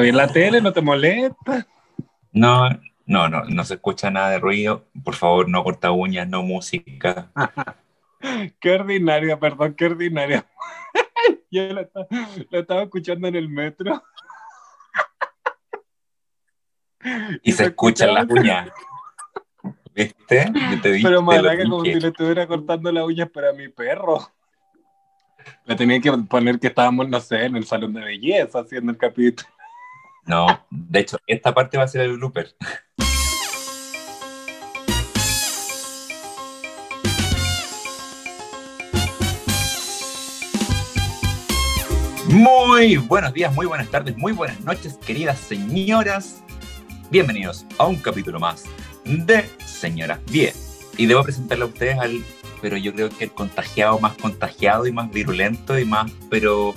bien la tele? ¿No te molesta? No, no, no, no se escucha nada de ruido. Por favor, no corta uñas, no música. qué ordinaria, perdón, qué ordinaria. Yo la, estaba escuchando en el metro. Y, se, escuchan las uñas. ¿Viste? Yo te dije, Pero que como si le estuviera cortando las uñas para mi perro. Le tenía que poner que estábamos, no sé, en el salón de belleza haciendo el capítulo. No, de hecho, esta parte va a ser el blooper. Muy buenos días, muy buenas tardes, muy buenas noches, queridas señoras. Bienvenidos a un capítulo más de Señoras Bien. Y debo presentarle a ustedes al, pero yo creo que el contagiado más contagiado y más virulento y más, pero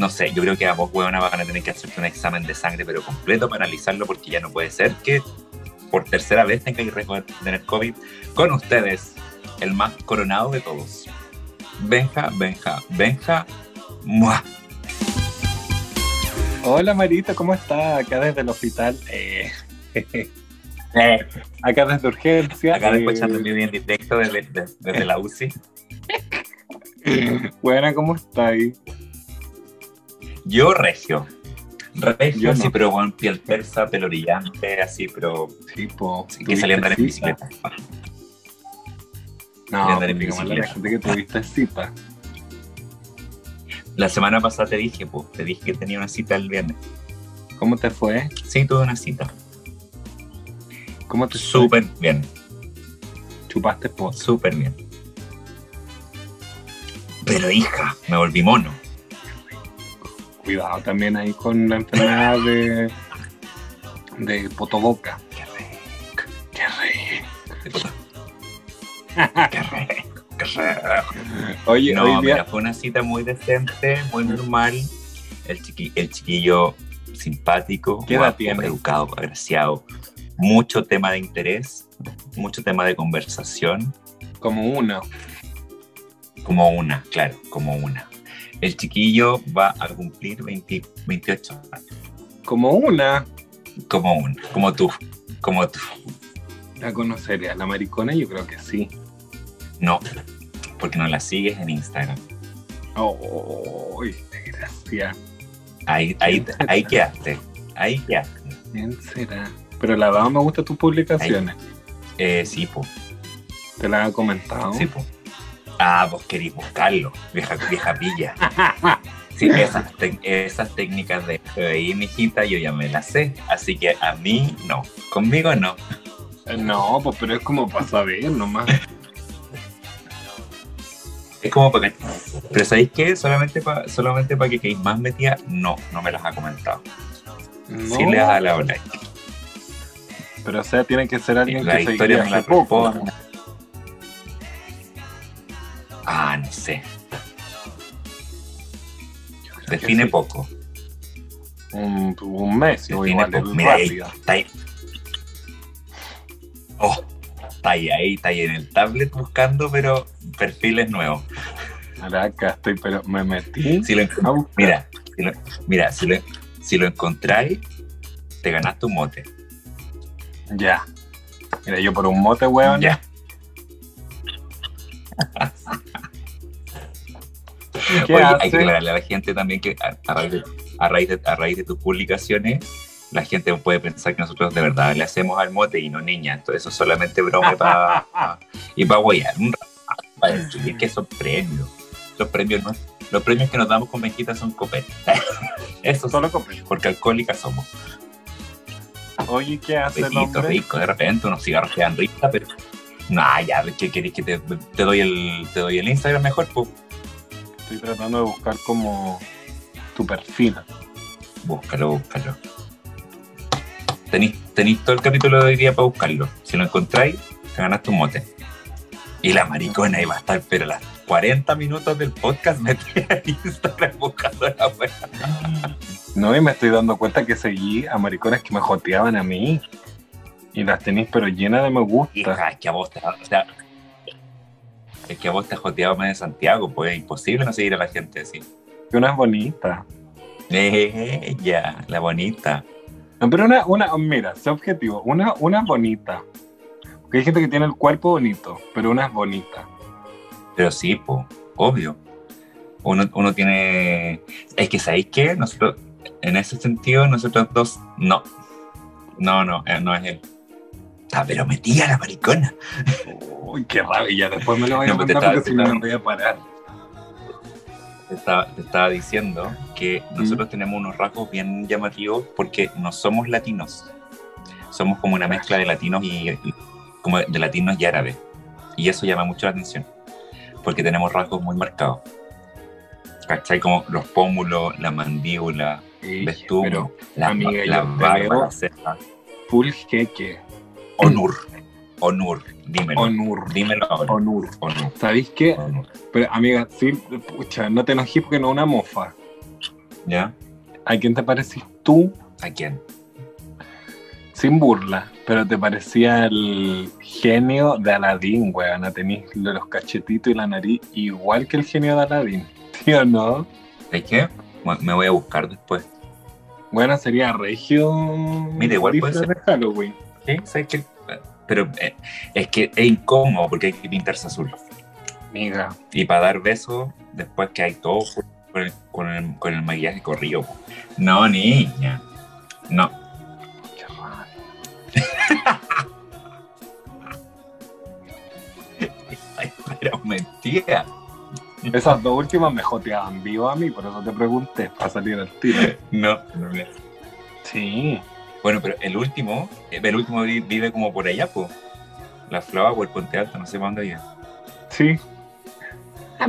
no sé, yo creo que a vos, huevona, van a tener que hacerte un examen de sangre, pero completo para analizarlo, porque ya no puede ser que por tercera vez tenga que tener COVID. Con ustedes, el más coronado de todos. Benja, Benja, Benja, Hola Marita, ¿cómo está? Acá desde el hospital. Eh, acá desde urgencia. Acá eh, escuchando mi bien directo desde, desde, la UCI. Buena, ¿cómo está ahí? Yo regio. Regio, sí, pero con piel persa, pelo brillante, así, pero. Tipo. que salía a andar en bicicleta. No, andar en bicicleta. la gente que tuviste cita. La semana pasada te dije, pues, te dije que tenía una cita el viernes. ¿Cómo te fue? Sí, tuve una cita. ¿Cómo te Súper bien. ¿Chupaste po? Súper bien. Pero hija, me volví mono. Cuidado también ahí con la enfermedad de, de potoboca. Qué rico. Qué rico. Qué rico. Oye, no, mira, fue una cita muy decente, muy normal. El, el chiquillo simpático, educado, agraciado. Mucho tema de interés, mucho tema de conversación. Como uno. Como una, claro, como una. El chiquillo va a cumplir 28 años. Como una. Como una, como tú, como tú. ¿La conocerías? ¿La maricona? Yo creo que sí. No, porque no la sigues en Instagram. Oh, gracias. Ahí, ahí, ahí quedaste. Ahí quedaste. ¿Quién será? Pero la dama me gustan tus publicaciones. Eh, sí, po. ¿Te la han comentado? Sí, po. Ah, vos querís buscarlo, vieja, vieja pilla. Sí, esas, esas técnicas de ahí, mijita, yo ya me las sé. Así que a mí no. Conmigo no. No, pues pero es como para saber nomás. Es como para que. Pero ¿sabéis qué? Solamente para solamente para que quedéis más metida, no, no me las ha comentado. No. Sí le has dado like. Pero o sea, tiene que ser alguien la que historia me la poco. Ah, no sé. Define poco. Un, un mes, Define igual, poco. Mira, ahí, está ahí. Oh, está ahí, ahí, está ahí en el tablet buscando, pero perfiles nuevos. Acá estoy, pero me metí. Si lo, mira, si lo, mira, si lo, si lo encontráis, te ganaste un mote. Ya. Mira, yo por un mote, weón. Ya. Oye, hay que aclararle a la gente también que a, raíz de, a, raíz de, a raíz de tus publicaciones la gente puede pensar que nosotros de verdad le hacemos al mote y no niña. Entonces eso es solamente broma para y para guayar. Para decir que son premios. Los premios no, los premios que nos damos con Benjita son copetes. Eso solo copetes. Porque alcohólicas somos. Oye, ¿qué hace el hombre? rico, de repente unos cigarros quedan ricos, pero... No, ya, ¿qué querés que te, te, doy el, te doy el Instagram mejor? Estoy tratando de buscar como tu perfil. Búscalo, búscalo. Tenéis, todo el capítulo de hoy día para buscarlo. Si lo encontráis, te ganaste un mote. Y la maricona iba a estar, pero las 40 minutos del podcast metida en Instagram buscando la wea. No, y me estoy dando cuenta que seguí a mariconas que me joteaban a mí. Y las tenéis, pero llenas de me gusta. Hija, es que a vos te, o sea, es que a vos te has joteado más de Santiago, pues es imposible no seguir a la gente así. Que una es bonita. Ella, la bonita. No, pero una, una, mira, sé objetivo, una, una es bonita. Porque hay gente que tiene el cuerpo bonito, pero una es bonita. Pero sí, po, obvio. Uno, uno tiene. Es que, ¿sabéis qué? Nosotros, en ese sentido, nosotros dos, no. No, no, eh, no es él. Está pero metida la maricona. Uy, qué rabia. Después me lo voy a No, porque estaba- si no me voy a parar. Te estaba, te estaba diciendo que nosotros tenemos unos rasgos bien llamativos porque no somos latinos. Somos como una mezcla de latinos y como de latinos y árabes. Y eso llama mucho la atención. Porque tenemos rasgos muy marcados. ¿Cachai? Como los pómulos, la mandíbula, Sí, ves tú, Pero la, amiga, la barba, veo- la ceja. full jeque. Onur. Onur. Dímelo. Onur. Dímelo ahora. Onur. Onur. ¿Sabéis qué? Onur. Pero, amiga, sí, pucha, no te enojes porque no es una mofa. ¿Ya? ¿A quién te parecís tú? ¿A quién? Sin burla, pero te parecía el genio de Aladín, weón. Tenís los cachetitos y la nariz igual que el genio de Aladín. ¿Sí o no? ¿Es qué? Me voy a buscar después. Bueno, sería regio. Mira, igual puede ser. de Halloween. Sí, ¿sabes qué? Pero eh, es que es incómodo porque hay que pintarse azul. Amiga, Y para dar besos, después que hay todo con el, con el, con el maquillaje corrido. No, niña. No. qué raro. Ay, pero mentira. Esas dos últimas me joteaban vivo a mí, por eso te pregunté, para salir al tiro. No. no, no. Sí. Bueno, pero el último, eh, el último vi- vive como por allá, pues. La Flava o el Puente Alto, no sé para dónde vive. Sí.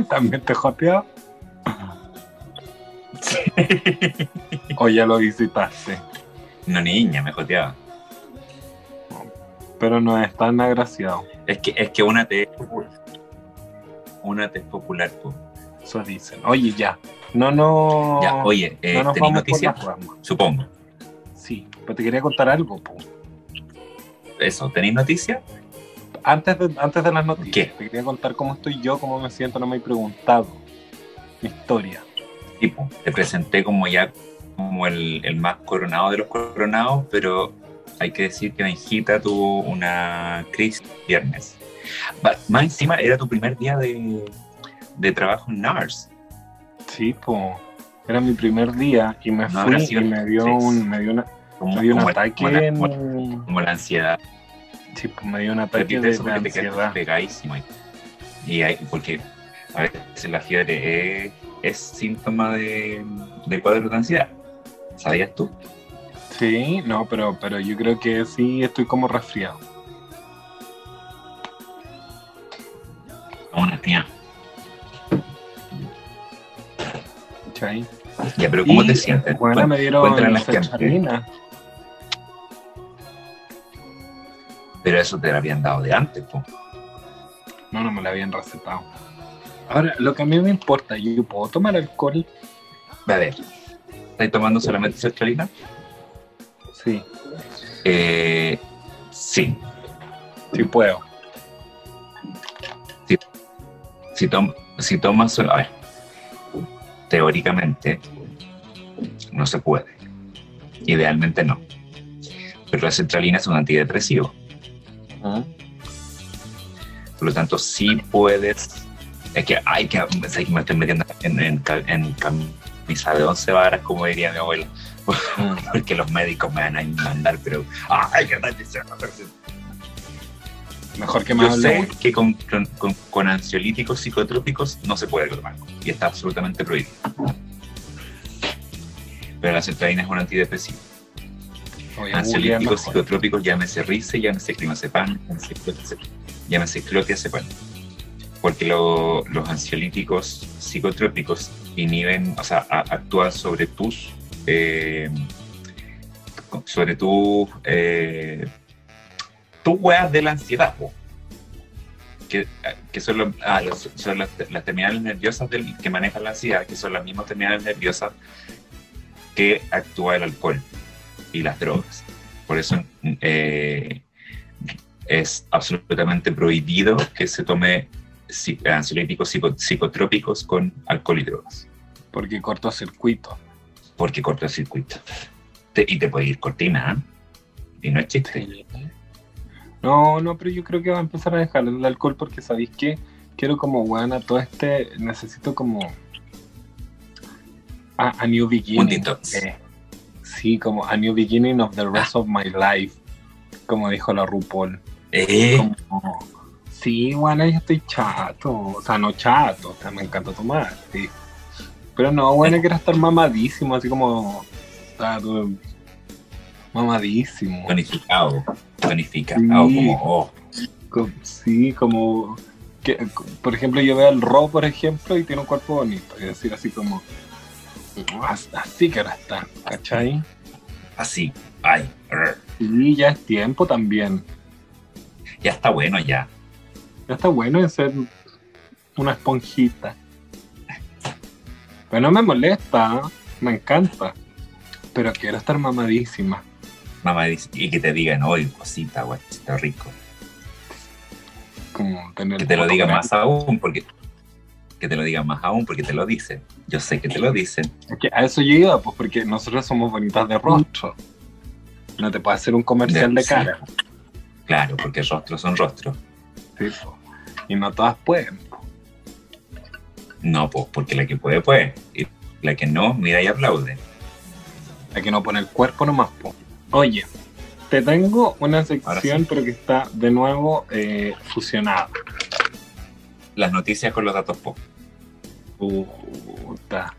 También te joteaba. O ya lo visitaste. No, niña, me joteaba. Pero no es tan agraciado. Es que, es que una te una te es popular, pues. Eso dicen. Oye, ya. No, no. Ya, oye, eh, no ¿tenéis noticias? Supongo. Sí, pero te quería contar algo, po. Eso, ¿tenéis noticias? Antes de, antes de las noticias, ¿Qué? te quería contar cómo estoy yo, cómo me siento, no me he preguntado. Mi historia. Tipo, te presenté como ya como el, el más coronado de los coronados, pero hay que decir que Benjita tuvo una crisis viernes. Más encima era tu primer día de, de trabajo en NARS. Sí, po. Era mi primer día y me No fui y me dio un, me dio una, Como, me dio un como- ataque como la, en- como- la ansiedad. sí, pues, me dio un ataque de, eso de porque te pegadísimo ahí. Y hay, porque a veces la fiebre es, es síntoma de, de cuadro de ansiedad. ¿Sabías tú? Sí, no, pero, pero yo creo que sí estoy como resfriado. Una tía. ¿Cachai? Ya, pero ¿cómo Y, te sientes? Bueno, me dieron sertralina. Pero eso te lo habían dado de antes, po. No, no me la habían recetado. Ahora, lo que a mí me importa, yo puedo tomar alcohol. A ver, ¿estás tomando solamente sertralina? Sí, Eh, sí. sí puedo. Si, tom- si tomas solo... A ver, teóricamente no se puede. Idealmente no. Pero la sertralina es un antidepresivo. Por lo tanto, sí puedes. Es que hay que. que me estoy metiendo en, en, ca- en camisa de once varas, como diría mi abuela. Porque los médicos me van a mandar, pero. ¡Ay, qué maldición! Mejor que me Yo sé que con, con, con- con ansiolíticos psicotrópicos no se puede tomar. Y está absolutamente prohibido. Pero la sertralina es un antidepresivo. Googlear Ansiolíticos psicotrópicos, llámese Rice, llámese climazepam, llámese clotazepam. Porque lo- los ansiolíticos psicotrópicos inhiben, o sea, a- actúan sobre tus, eh, sobre tus, eh, tus weas de la ansiedad, po. que, que son, los- ah, los- son las, las terminales nerviosas del, que manejan la ansiedad, que son las mismas terminales nerviosas que actúa el alcohol y las drogas. Por eso eh, es absolutamente prohibido que se tome ansiolíticos psico- psicotrópicos con alcohol y drogas. Porque cortocircuito. porque corto el circuito. Te- y te puede ir cortina, ¿eh? Y no es chiste. No, no, pero yo creo que va a empezar a dejar el alcohol porque sabéis que quiero como weón a todo este, necesito como a, a new beginning. Eh, sí, como a new beginning of the rest of my life, como dijo la RuPaul. Eh, Como, sí, bueno, yo estoy chato, o sea, no chato, o sea, me encanta tomar, sí. Pero no, bueno, quiero estar mamadísimo, así como, o sea, tú- mamadísimo. tonificado. Tonificado, Sí. como, oh, Sí, como que, por ejemplo, yo veo al Ro, por ejemplo, y tiene un cuerpo bonito, es decir, así como "As- así que ahora está, ¿cachai? así. Ay. Y ya es tiempo también. ya está bueno ya. Ya está bueno en ser una esponjita. Pero no me molesta, me encanta. Pero quiero estar mamadísima. Mamá dice, y que te digan, oye, cosita, güey, está rico. Como tener Que te lo digan más aún, porque que te lo digan más aún, porque te lo dicen. Yo sé que te lo dicen. Que a eso yo iba, pues porque nosotros somos bonitas de rostro. No te puede hacer un comercial de cara. Claro, porque rostros son rostros. Sí, po. Y no todas pueden. po. No, pues, porque la que puede, puede. Y la que no, mira y aplaude. Hay que no poner el cuerpo nomás. po. Oye, te tengo una sección, sí. pero que está de nuevo eh, fusionada. Las noticias con los datos pop. Puta.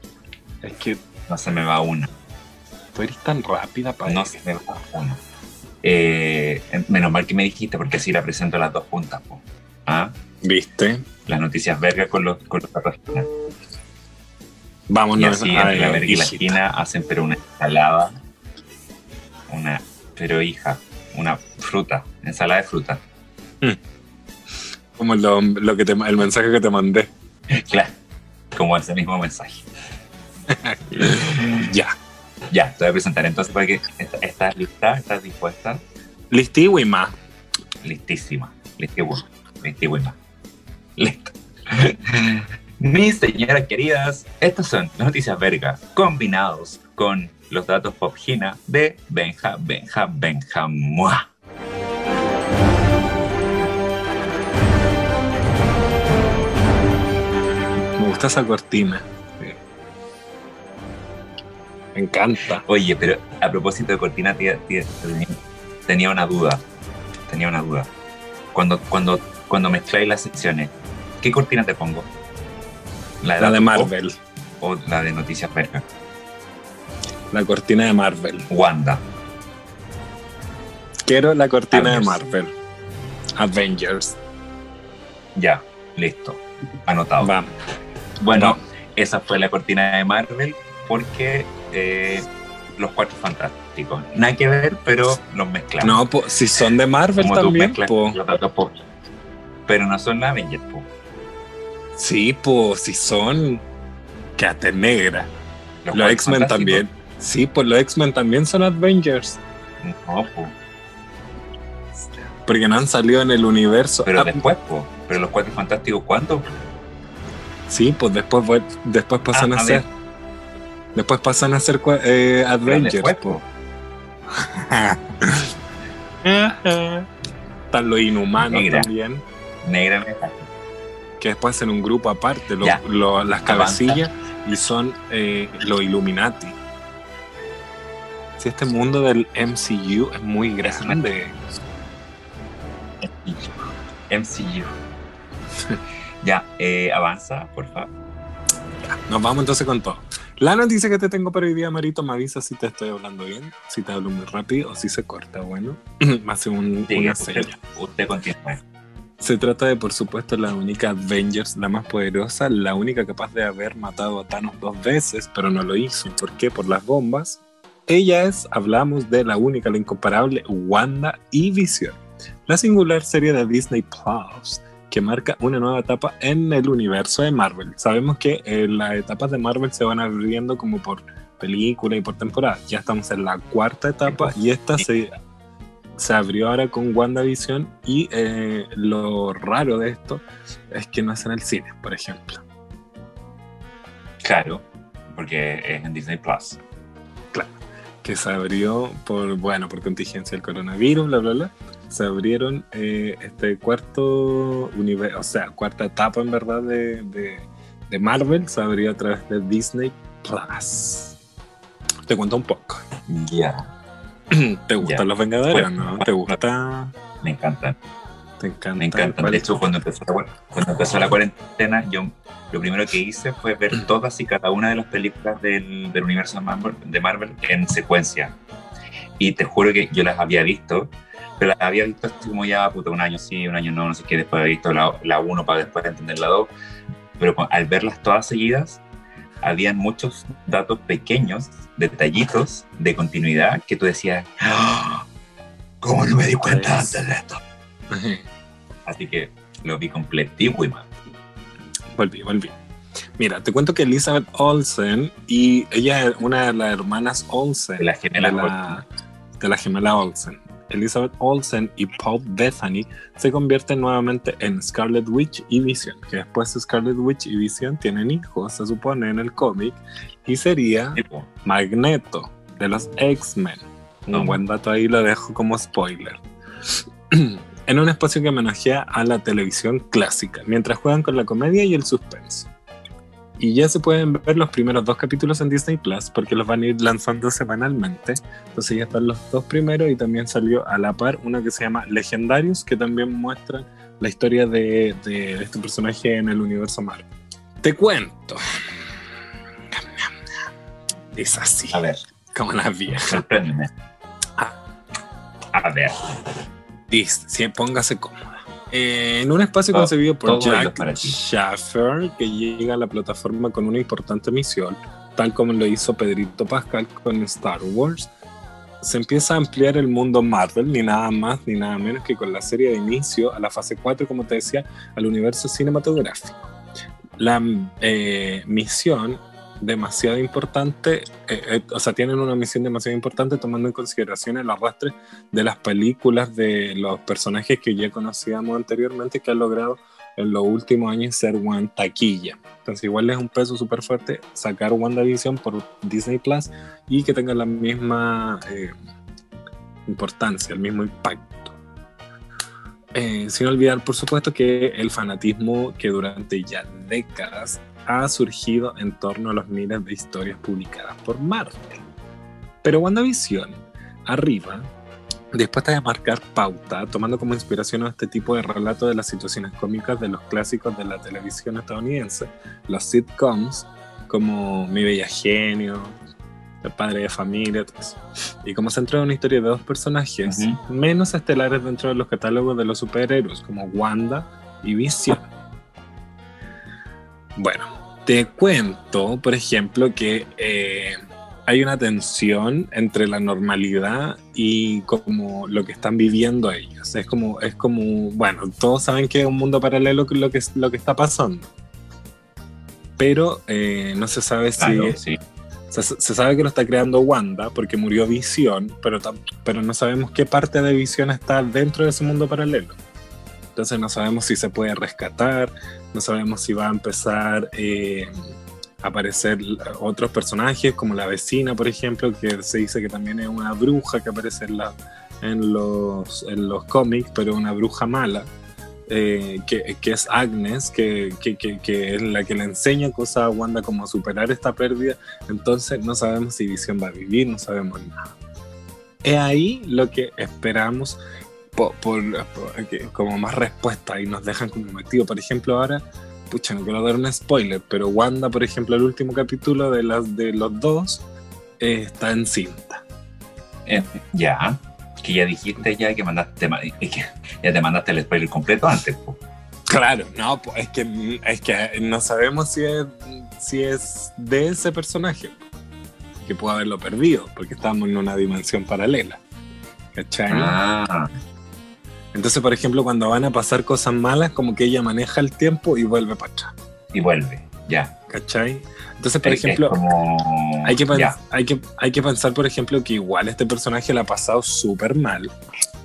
Es que No se me va una. tú eres tan rápida para No se me va una. Eh, menos mal que me dijiste, porque así la presento a las dos puntas. po. ¿Ah? ¿Viste? Las noticias verga con los, con los datos esquina. Y Vámonos así a entre la verga y la esquina hacen pero una ensalada. Una, pero hija, una fruta, ensalada de fruta. Como lo, lo que te, el mensaje que te mandé. Claro, como ese mismo mensaje. Ya. Ya, te voy a presentar entonces para que est- estás lista, estás dispuesta, Listiwima. listísima, listísima, listísima. Listo. Mis señoras queridas, estas son las noticias vergas combinados con los datos pop Gina de Benja, Benja, Benja, Mua. Me gusta esa cortina. Me encanta. Oye, pero a propósito de cortina, tía- tía, tenía, tenía una duda. Tenía una duda. Cuando, cuando, cuando mezcláis las secciones, ¿qué cortina te pongo? La de pop Marvel. o la de noticias vergas? La cortina de Marvel. Wanda. Quiero la cortina de. Marvel. Avengers. Ya, listo. Anotado. Vamos. Bueno, esa fue la cortina de Marvel porque eh, los cuatro fantásticos. Nada que ver, pero los mezclamos. No, po, si son de Marvel Como también, po. los datos. Pero no son la Avengers. Sí, pues si son. Quédate negra. Los cuatro X-Men también. Sí, pues los X-Men también son Avengers. No, po. Porque no han salido en el universo. Pero Ah, después, po. Pero los cuatro fantásticos, ¿cuándo? Sí, pues después, después pasan Ah, a, a ser. Después pasan a ser eh, Avengers. después, po. Están los inhumanos Negra. también. Negra. Que después hacen un grupo aparte, los- Ya. lo- las cabecillas, y son eh, los Illuminati. Este mundo del MCU es muy grande. MCU. ya, eh, avanza, por favor. Nos vamos entonces con todo. La noticia que te tengo para hoy día, Marito, me avisa si te estoy hablando bien, si te hablo muy rápido o si se corta. Bueno, hace un, Sigue, una usted, usted continúe. Se trata de, por supuesto, la única Avengers, la más poderosa, la única capaz de haber matado a Thanos dos veces, pero no lo hizo. ¿Por qué? Por las bombas. Ella es, hablamos de la única, la incomparable Wanda y Visión, la singular serie de Disney Plus que marca una nueva etapa en el universo de Marvel. Sabemos que eh, las etapas de Marvel se van abriendo como por película y por temporada. Ya estamos en la cuarta etapa y esta se se abrió ahora con WandaVision y eh, lo raro de esto es que no es en el cine, por ejemplo. Claro, porque es en Disney Plus. Que se abrió por, bueno, por contingencia del coronavirus, bla, bla, bla. Se abrieron eh, este cuarto universo, o sea, cuarta etapa en verdad de, de, de Marvel, se abrió a través de Disney Plus. Te cuento un poco. Ya. ¿Te gustan los Vengadores Bueno, no? ¿Te gusta? Me encantan. ¿Te encanta? Me encantan. ¿Cuál De hecho, cuando empezó, la, cuando empezó la cuarentena, yo lo primero que hice fue ver todas y cada una de las películas del, del universo de Marvel, de Marvel en secuencia. Y te juro que yo las había visto, pero las había visto así como ya, puta, un año sí, un año no, no sé qué. Después había visto la, la uno para después entender la 2. Pero cu- al verlas todas seguidas, habían muchos datos pequeños, detallitos de continuidad que tú decías, "Ah, ¿cómo no me di cuenta antes de esto? Así que lo vi completivo y más. Volví, volví. Mira, te cuento que Elizabeth Olsen y ella es una de las hermanas Olsen. De las gemelas de la, de la gemela Olsen. Elizabeth Olsen y Paul Bethany se convierten nuevamente en Scarlet Witch y Vision, que después Scarlet Witch y Vision tienen hijos, se supone, en el cómic, y sería Magneto de los X-Men. Un buen dato ahí lo dejo como spoiler. en un espacio que homenajea a la televisión clásica, mientras juegan con la comedia y el suspenso. Y ya se pueden ver los primeros dos capítulos en Disney Plus porque los van a ir lanzando semanalmente. Entonces ya están los dos primeros y también salió a la par uno que se llama Legendarios, que también muestra la historia de, de este personaje en el universo Marvel. Te cuento. Es así, a ver, como las viejas. sorpréndeme. A ver, Sí, póngase cómoda. Eh, en un espacio Todo- concebido por Jack. Schaffer, que llega a la plataforma con una importante misión, tal como lo hizo Pedrito Pascal con Star Wars, se empieza a ampliar el mundo Marvel, ni nada más ni nada menos que con la serie de inicio a la fase 4, como te decía, al universo cinematográfico. La eh, misión demasiado importante, eh, eh, o sea, tienen una misión demasiado importante tomando en consideración el arrastre de las películas de los personajes que ya conocíamos anteriormente que han logrado en los últimos años ser one taquilla. Entonces igual es un peso súper fuerte sacar WandaVision por Disney Plus y que tenga la misma eh, importancia, el mismo impacto. Eh, sin olvidar, por supuesto, que el fanatismo que durante ya décadas ha surgido en torno a los miles de historias publicadas por Marvel. Pero WandaVision, arriba, dispuesta a marcar pauta, tomando como inspiración a este tipo de relato de las situaciones cómicas de los clásicos de la televisión estadounidense, los sitcoms, como Mi Bella Genio, El Padre de Familia, y como centro de una historia de dos personajes menos estelares dentro de los catálogos de los superhéroes, como Wanda y Vision. Bueno, te cuento, por ejemplo, que eh, hay una tensión entre la normalidad y como lo que están viviendo ellos. Es como, es como, bueno, todos saben que es un mundo paralelo lo que, lo que está pasando. Pero eh, no se sabe si, sí. se, se sabe que lo está creando Wanda porque murió Visión, pero, pero no sabemos qué parte de Visión está dentro de ese mundo paralelo. Entonces no sabemos si se puede rescatar, no sabemos si va a empezar eh, a aparecer otros personajes como la vecina, por ejemplo, que se dice que también es una bruja que aparece en, la- en los, en los cómics, pero una bruja mala. eh, que, que es Agnes, que, que, que- es la que le enseña cosas a Wanda como superar esta pérdida entonces no sabemos si Visión va a vivir, no sabemos nada. Es ahí lo que esperamos por, por- por- que- como más respuesta y nos dejan como motivo. Por ejemplo, ahora, pucha, no quiero dar un spoiler, pero Wanda, por ejemplo, el último capítulo de, las, de los dos eh, está en cinta. Eh, ya, que ya dijiste ya que mandaste, que ya te mandaste el spoiler completo antes. po. Claro, no, pues es que, es que no sabemos si es, si es de ese personaje, que puede haberlo perdido, porque estamos en una dimensión paralela. ¿Cachai? Ah, Entonces, por ejemplo, cuando van a pasar cosas malas, como que ella maneja el tiempo y vuelve para atrás. y vuelve, ya. ¿Cachai? Entonces, por Es- es ejemplo, como- hay, que ya. hay, que, hay que pensar, por ejemplo, que igual este personaje la ha pasado súper mal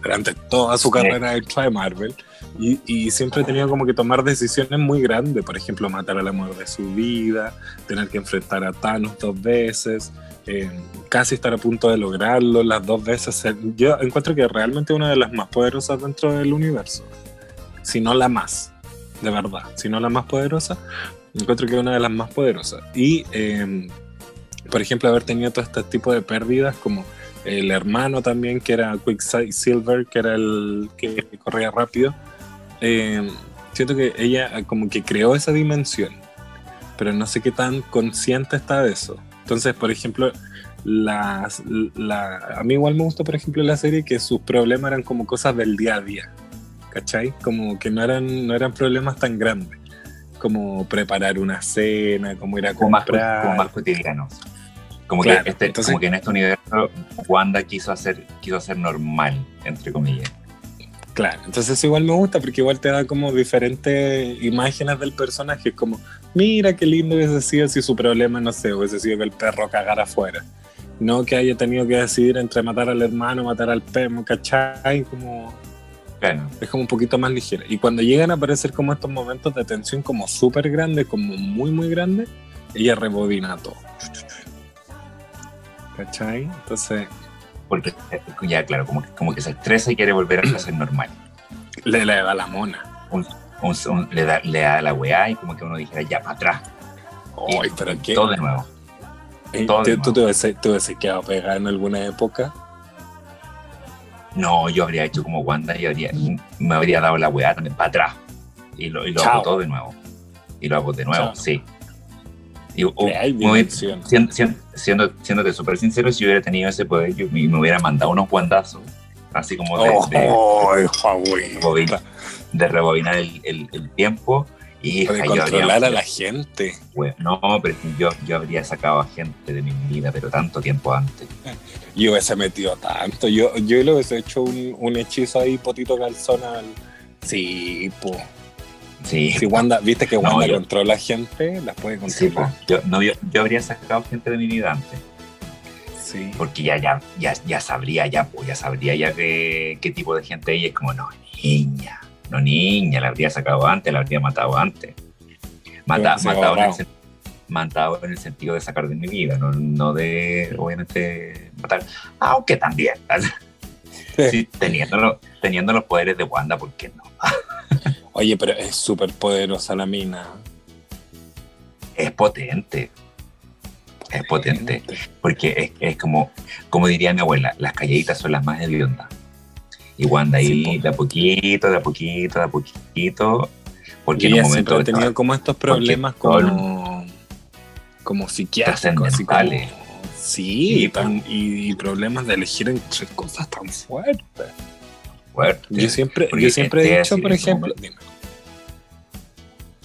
durante toda su carrera extra de Marvel y, y siempre ha tenido como que tomar decisiones muy grandes. Por ejemplo, matar al amor de su vida, tener que enfrentar a Thanos dos veces. Eh, casi estar a punto de lograrlo las dos veces. Yo encuentro que realmente una de las más poderosas dentro del universo, si no la más, de verdad, si no la más poderosa, encuentro que es una de las más poderosas. Y, eh, por ejemplo, haber tenido todo este tipo de pérdidas como el hermano también, que era Quicksilver, que era el que corría rápido. Eh, siento que ella como que creó esa dimensión, pero no sé qué tan consciente está de eso. Entonces, por ejemplo, las, la, a mí igual me gusta, por ejemplo, la serie que sus problemas eran como cosas del día a día, ¿cachai? Como que no eran, no eran problemas tan grandes, como preparar una cena, como ir a comprar. Como más, cotidianos. Como, que este, como que en este universo Wanda quiso hacer, quiso hacer normal, entre comillas. Claro, entonces igual me gusta porque igual te da como diferentes imágenes del personaje, como, mira qué lindo hubiese sido si su problema, no sé, hubiese sido que el perro cagara afuera. No que haya tenido que decidir entre matar al hermano, matar al perro, ¿cachai? Como... Claro. Es como un poquito más ligera. Y cuando llegan a aparecer como estos momentos de tensión como súper grandes, como muy, muy grandes, ella rebobina todo. ¿Cachai? Entonces, porque ya, claro, como, como que se estresa y quiere volver a ser normal. Le, le da la mona. le, da, le da la weá y como que uno dijera, ya, para atrás. Ay, pero qué. Todo de nuevo. Todo ¿Tú, te hubiese quedado pegado en alguna época? No, yo habría hecho como Wanda y habría, me habría dado la weá también para atrás. Y lo, y lo hago todo de nuevo. Y lo hago de nuevo, sí. Y, muy, siendo, siendo, siéndote súper sincero, si hubiera tenido ese poder, yo me, hubiera mandado unos guandazos, así como de, oh, de, rebobinar el, el, tiempo. Y de controlar a la gente. no, pero yo, yo habría sacado a gente de mi vida, pero tanto tiempo antes. Yo hubiese metido tanto. Yo, yo le hubiese hecho un, un hechizo ahí, potito calzón al. Sí, pues Sí. Si Wanda, viste que Wanda no, controla gente, las puede controlar. yo, no, yo, habría sacado gente de mi vida antes. Sí. Porque ya, ya, ya, ya sabría, ya, ya sabría ya qué, qué tipo de gente ella es como, no, niña, no niña, la habría sacado antes, la habría matado antes. Mata, matado, en el, matado, en el, sentido de sacar de mi vida, no, no de, obviamente, matar. Aunque también. Sí, teniendo, teniendo los poderes de Wanda, ¿por qué no? Oye, pero es súper poderosa la mina. Es potente. Es potente. Porque es, como, como diría mi abuela, las calladitas son las más hediondas. Y Wanda ahí de a poquito, de a poquito, de a poquito. Porque en un momento. ha tenido como estos problemas como, como psiquiátricos. Así como, sí, y, problemas de elegir entre cosas tan fuertes. Yo siempre, yo siempre he dicho, por ejemplo,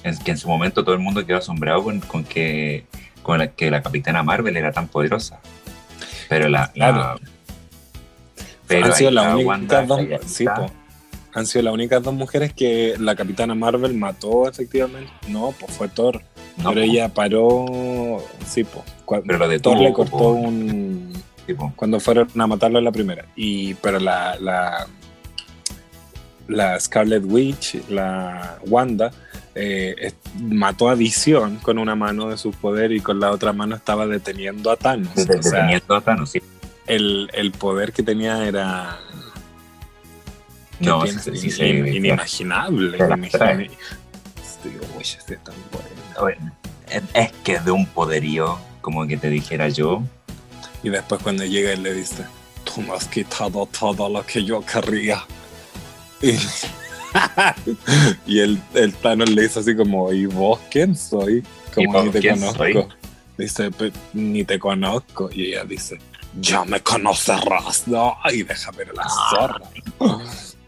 es que en su momento todo el mundo quedó asombrado con, que, con la, que la Capitana Marvel era tan poderosa. Pero la... Claro. pero han sido las únicas dos, han sido las únicas dos mujeres que la Capitana Marvel mató efectivamente. No, pues fue Thor. pero ella paró, sí, pues. Pero lo de Thor le cortó un... cuando fueron a matarlo en la primera. Y, pero la, la, la Scarlet Witch, la Wanda, eh, mató a Visión con una mano de su poder y con la otra mano estaba deteniendo a Thanos. deteniendo a Thanos, sí. El, el, poder que tenía era. No, inimaginable. es que de un poderío, como que te dijera yo. Y después cuando llega él le dice: Tú me has quitado todo lo que yo querría. Y y el, el Thanos le dice así como, ¿y vos quién soy? Como ni te conozco. Dice, ni te conozco. Y ella dice, ya me conocerás. No, y deja ver la zorra.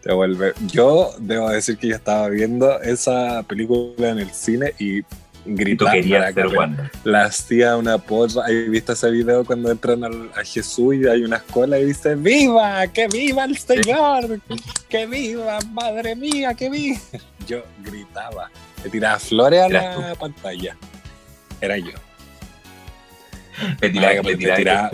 Te vuelve. Yo debo decir que yo estaba viendo esa película en el cine y gritando. La, la hacía una porra. ¿Has visto ese video cuando entran a Jesús y hay una escuela y dice: ¡Viva! ¡Que viva el Señor! ¡Que viva! ¡Madre mía! ¡Que viva! Yo gritaba. Le tiraba flores a la pantalla. Era yo. Le tiraba, le tiraba,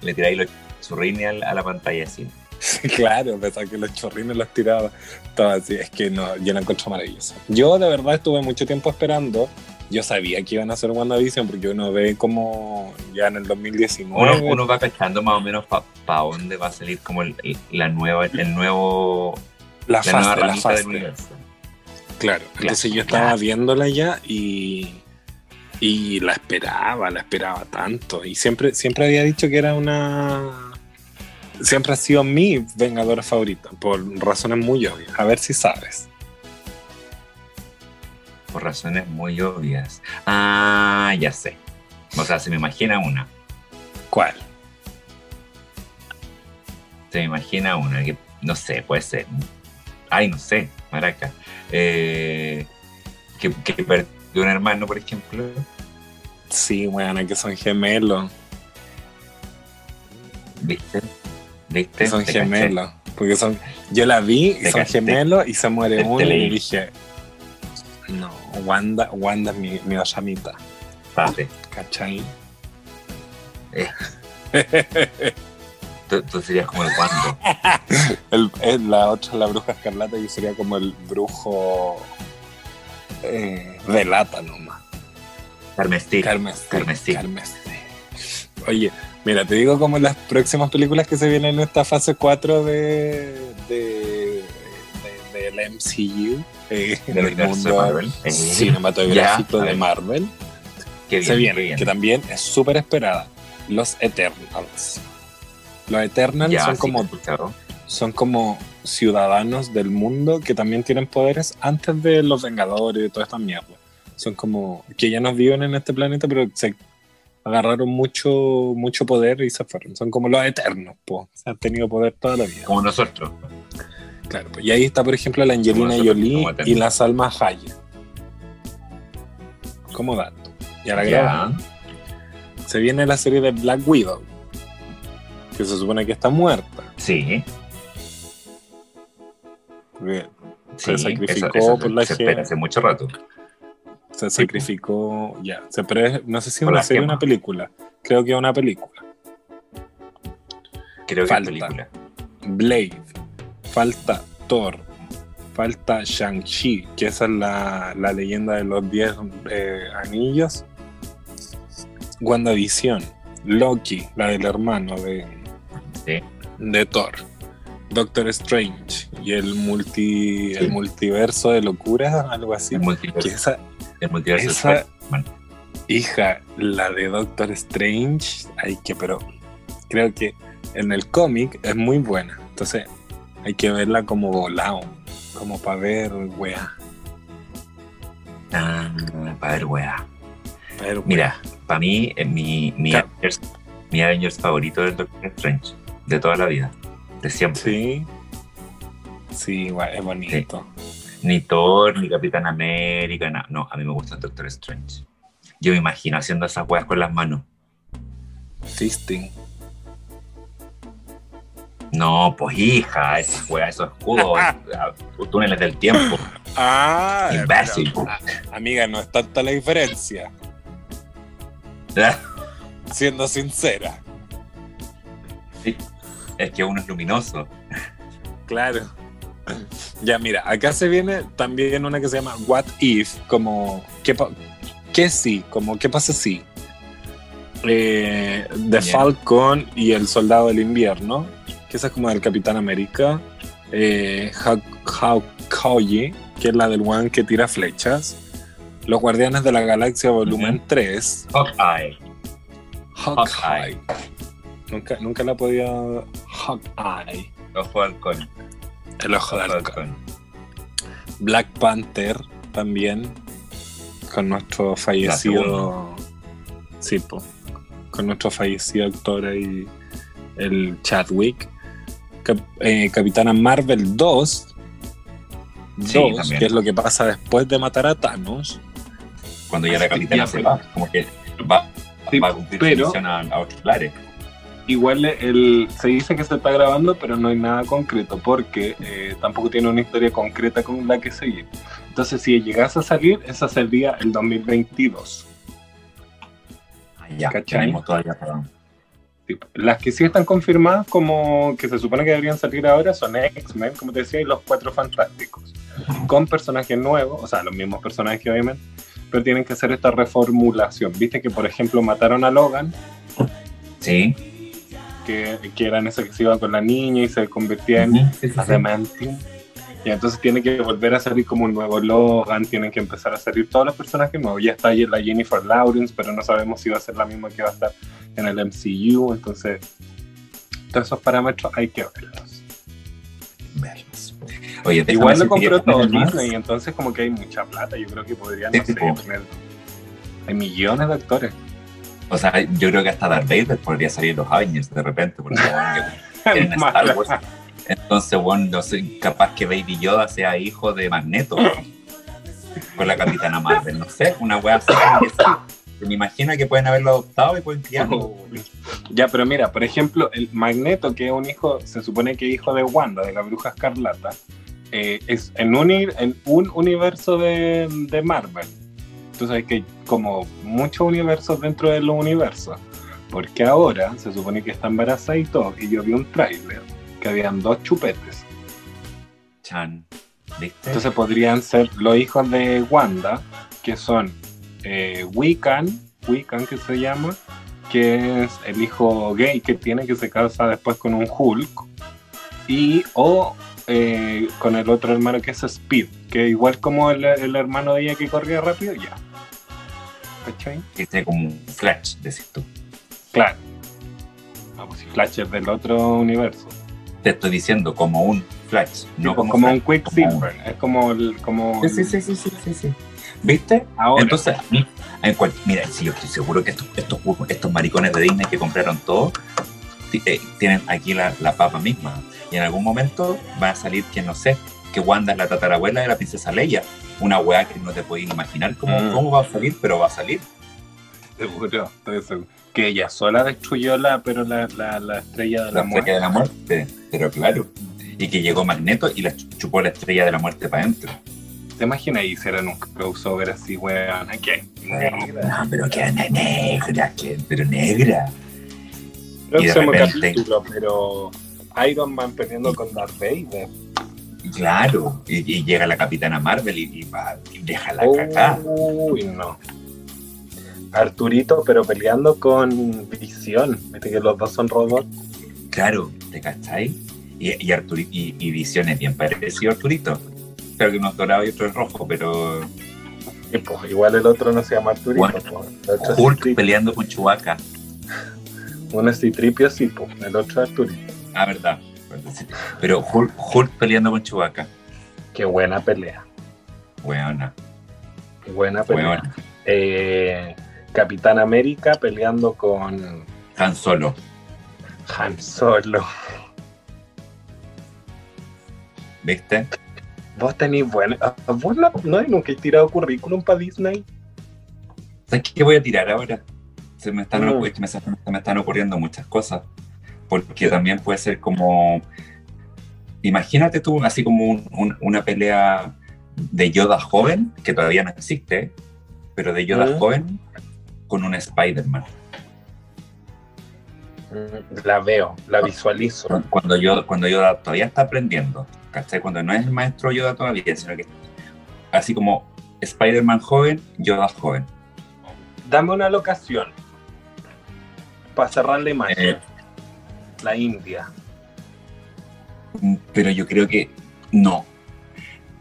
le tiraba, los churrines a la pantalla así. claro, pensaba que los chorrines los tiraba. Todo así, es que no, yo la encuentro maravilloso. Yo de verdad estuve mucho tiempo esperando yo sabía que iban a hacer WandaVision porque uno ve como ya en el 2019. Uno, uno va cachando más o menos para pa dónde va a salir como el, el- la nueva, el nuevo. la La fase, la del universo. Claro, entonces yo estaba viéndola ya y, y la esperaba, la esperaba tanto. Y siempre, siempre había dicho que era una. Siempre ha sido mi Vengadora favorita, por razones muy obvias. A ver si sabes. Por razones muy obvias. Ah, ya sé. O sea, se me imagina una. ¿Cuál? Se me imagina una que, no sé, puede ser. Ay, no sé, maraca. Eh, que, que perdió un hermano, por ejemplo. Sí, bueno, que son gemelos. ¿Viste? ¿Viste? Son caché. gemelos. Porque son. Yo la vi y son caché. gemelos y se muere uno y leí. dije. No, Wanda, Wanda es mi, mi Oshamita. Pate. ¿Cachai? Tú, tú serías como el cuando. El- el- la otra, la bruja escarlata, yo sería como el brujo eh, de lata nomás. Carmesí. Carmesí. Carmesí. Oye, mira, te digo como las próximas películas que se vienen en esta fase 4 de, de, de- del MCU, eh, Del universo de mundo Marvel. Cinematográfico ya, de. Marvel. Bien, se viene, que también es súper esperada. Los Eternals. Los Eternals Ya, son sí, como son como ciudadanos del mundo que también tienen poderes antes de los Vengadores y toda esta mierda. Son como que ya no viven en este planeta, pero se agarraron mucho, mucho poder y se fueron. Son como los eternos, po. Se han tenido poder toda la vida. Como nosotros. Claro, pues. Y ahí está, por ejemplo, la Angelina Jolie y la Salma Hayek. Como dato. Y a la Ya. graban. Se viene la serie de Black Widow. Que se supone que está muerta. Sí. Porque sí, Se sacrificó eso- eso por la se espera hace mucho rato. Se sacrificó, ya. Se pre- no sé si una serie o una película. Creo que una película. Creo que Falta. es película. Blade. Falta Thor. Falta Shang-Chi, que esa es la, la leyenda de los 10 eh, anillos. WandaVision. Loki, la del hermano de, Sí. de Thor. Doctor Strange y el multi Sí. el multiverso de locura, algo así. Que esa, el multiverso esa- de. Hija, la de Doctor Strange, hay que, pero creo que en el cómic es muy buena. Entonces hay que verla como volado, como para ver, wea. Ah, para ver, weá. pa' ver, wea. Mira, para mí, eh, mi, mi, Claro. Avengers, mi Avengers favorito es Doctor Strange. De toda la vida. De siempre. Sí. Sí, es bonito. Ni Thor, ni Capitán América, no, no, a mí me gusta Doctor Strange. Yo me imagino haciendo esas weas con las manos. Fisting. No, pues hija, esas weas, esos escudos, túneles del tiempo. Ah, Imbécil. ah, amiga, no es tanta la diferencia, siendo sincera. Sí, es que uno es luminoso. Claro. Ya, mira, acá se viene también una que se llama What If, como ¿qué, qué sí? Como ¿qué pasa si? Eh, The Bien. Falcon y el Soldado del Invierno, que esa es como del Capitán América. Eh, Hawk- Hawkeye, que es la del one que tira flechas. Los Guardianes de la Galaxia, volumen 3. Hawkeye. Hawkeye. Nunca, nunca la podía. Hawkeye. De halcón. El ojo de halcón. Black Panther también, con nuestro fallecido. Sí, po, con nuestro fallecido actor ahí, el Chadwick. Cap- eh, Capitana Marvel 2. Sí, 2, también. que es lo que pasa después de matar a Thanos. Cuando ya la capitana se va, como que va, Sí, va a cumplir pero- su misión a, a otros lares. Igual el, se dice que se está grabando, pero no hay nada concreto, porque eh, tampoco tiene una historia concreta con la que seguir. Entonces, si llegase a salir, esa sería el 2022. Ya, tenemos todavía. Sí, Las que sí están confirmadas, como que se supone que deberían salir ahora, son X-Men, como te decía, y los Cuatro Fantásticos. Con personajes nuevos, o sea, los mismos personajes, obviamente, pero tienen que hacer esta reformulación. Viste que, por ejemplo, mataron a Logan, Sí. Que, que era en ese que se iba con la niña y se convertía en Ujú, sí, sí, sí. Adamantium. Y entonces tiene que volver a salir como un nuevo Logan, tienen que empezar a salir todos los personajes nuevos. Ya está ahí la Jennifer Lawrence, pero no sabemos si va a ser la misma que va a estar en el MCU. Entonces, todos esos parámetros hay que verlos. Verlos. Oye, Igual lo compró todo Disney, entonces como que hay mucha plata. Yo creo que podrían, no sé. Hay millones de actores. O sea, yo creo que hasta Darth Vader podría salir en los Avengers de repente, porque tienen Star Wars. Entonces, bueno, no sé, capaz que Baby Yoda sea hijo de Magneto con la Capitana Marvel, no sé, una wea así. que. Me imagino que pueden haberlo adoptado y pueden criarlo. Ya, pero mira, por ejemplo, el Magneto, que es un hijo, se supone que es hijo de Wanda, de la bruja escarlata, eh, es en un, en un universo de, de Marvel. Entonces hay que como muchos universos dentro de los universos. Porque ahora se supone que está embarazada y todo. Y yo vi un tráiler que habían dos chupetes. Chan, ¿viste? Entonces podrían ser los hijos de Wanda, que son eh, Wiccan, Wiccan que se llama, que es el hijo gay que tiene, que se casa después con un Hulk, y o eh, con el otro hermano que es Speed, que igual como el, el hermano de ella que corría rápido, ya. ¿Cachai? que sea como un flash, decís tú. Claro. No, pues si Flash es del otro universo. Te estoy diciendo como un flash, no como, como, Flash, un Quicksilver. Es como el. Como Sí, sí, sí, sí, sí, sí, sí. ¿Viste? Ahora, Entonces, en cual- mira, sí, yo estoy seguro que estos, estos, estos maricones de Disney que compraron todo eh, tienen aquí la, la papa misma. Y en algún momento va a salir que no sé, que Wanda es la tatarabuela de la princesa Leia. Una weá que no te podéis imaginar cómo, Mm. cómo va a salir, pero va a salir. Seguro, estoy seguro. Que ella sola destruyó la, pero la, la, la estrella de la, La muerte. estrella de la muerte, pero claro. Y que llegó Magneto y la ch- chupó la estrella de la muerte para adentro. ¿Te imaginas y hicieran un crossover así, weón? ¿Qué? No, pero que ne- negra, que, pero negra. Y de repente- capítulo, pero Iron Man peleando con Darth Vader. Claro, y, y llega la Capitana Marvel y, y va, y deja la Oh. cagada. Uy, no. Arturito, pero peleando con Visión. Viste que los dos son robots. Claro, ¿te cacháis? Y, y, Arturi- y, Visión es bien parecido a Arturito. Claro que uno es dorado y otro es rojo, pero Y pues, igual el otro no se llama Arturito. Bueno, pues. Hulk peleando con Chewbacca. Uno es Citripio, sí, pues. El otro es Arturito. Ah, verdad. Pero Hulk, Hulk peleando con Chewbacca. Qué buena pelea. Weona, Qué buena pelea. Eh, Capitán América peleando con Han Solo. Han Solo. ¿Viste? Vos tenés buena. ah, ¿Vos no, no nunca he tirado currículum para Disney? ¿Sabes qué voy a tirar ahora? Se me están, Mm. me, se me están ocurriendo muchas cosas. Porque también puede ser como. Imagínate tú, así como un- un- una pelea de Yoda joven, que todavía no existe, pero de Yoda Mm. joven con un Spider-Man. La veo, la visualizo. Cu- Cuando Yoda, cuando Yoda todavía está aprendiendo, ¿cachai? Cuando no es el maestro Yoda todavía, sino que así como Spider-Man joven, Yoda joven. Dame una locación para cerrar la imagen. Eh, La India. Pero yo creo que no.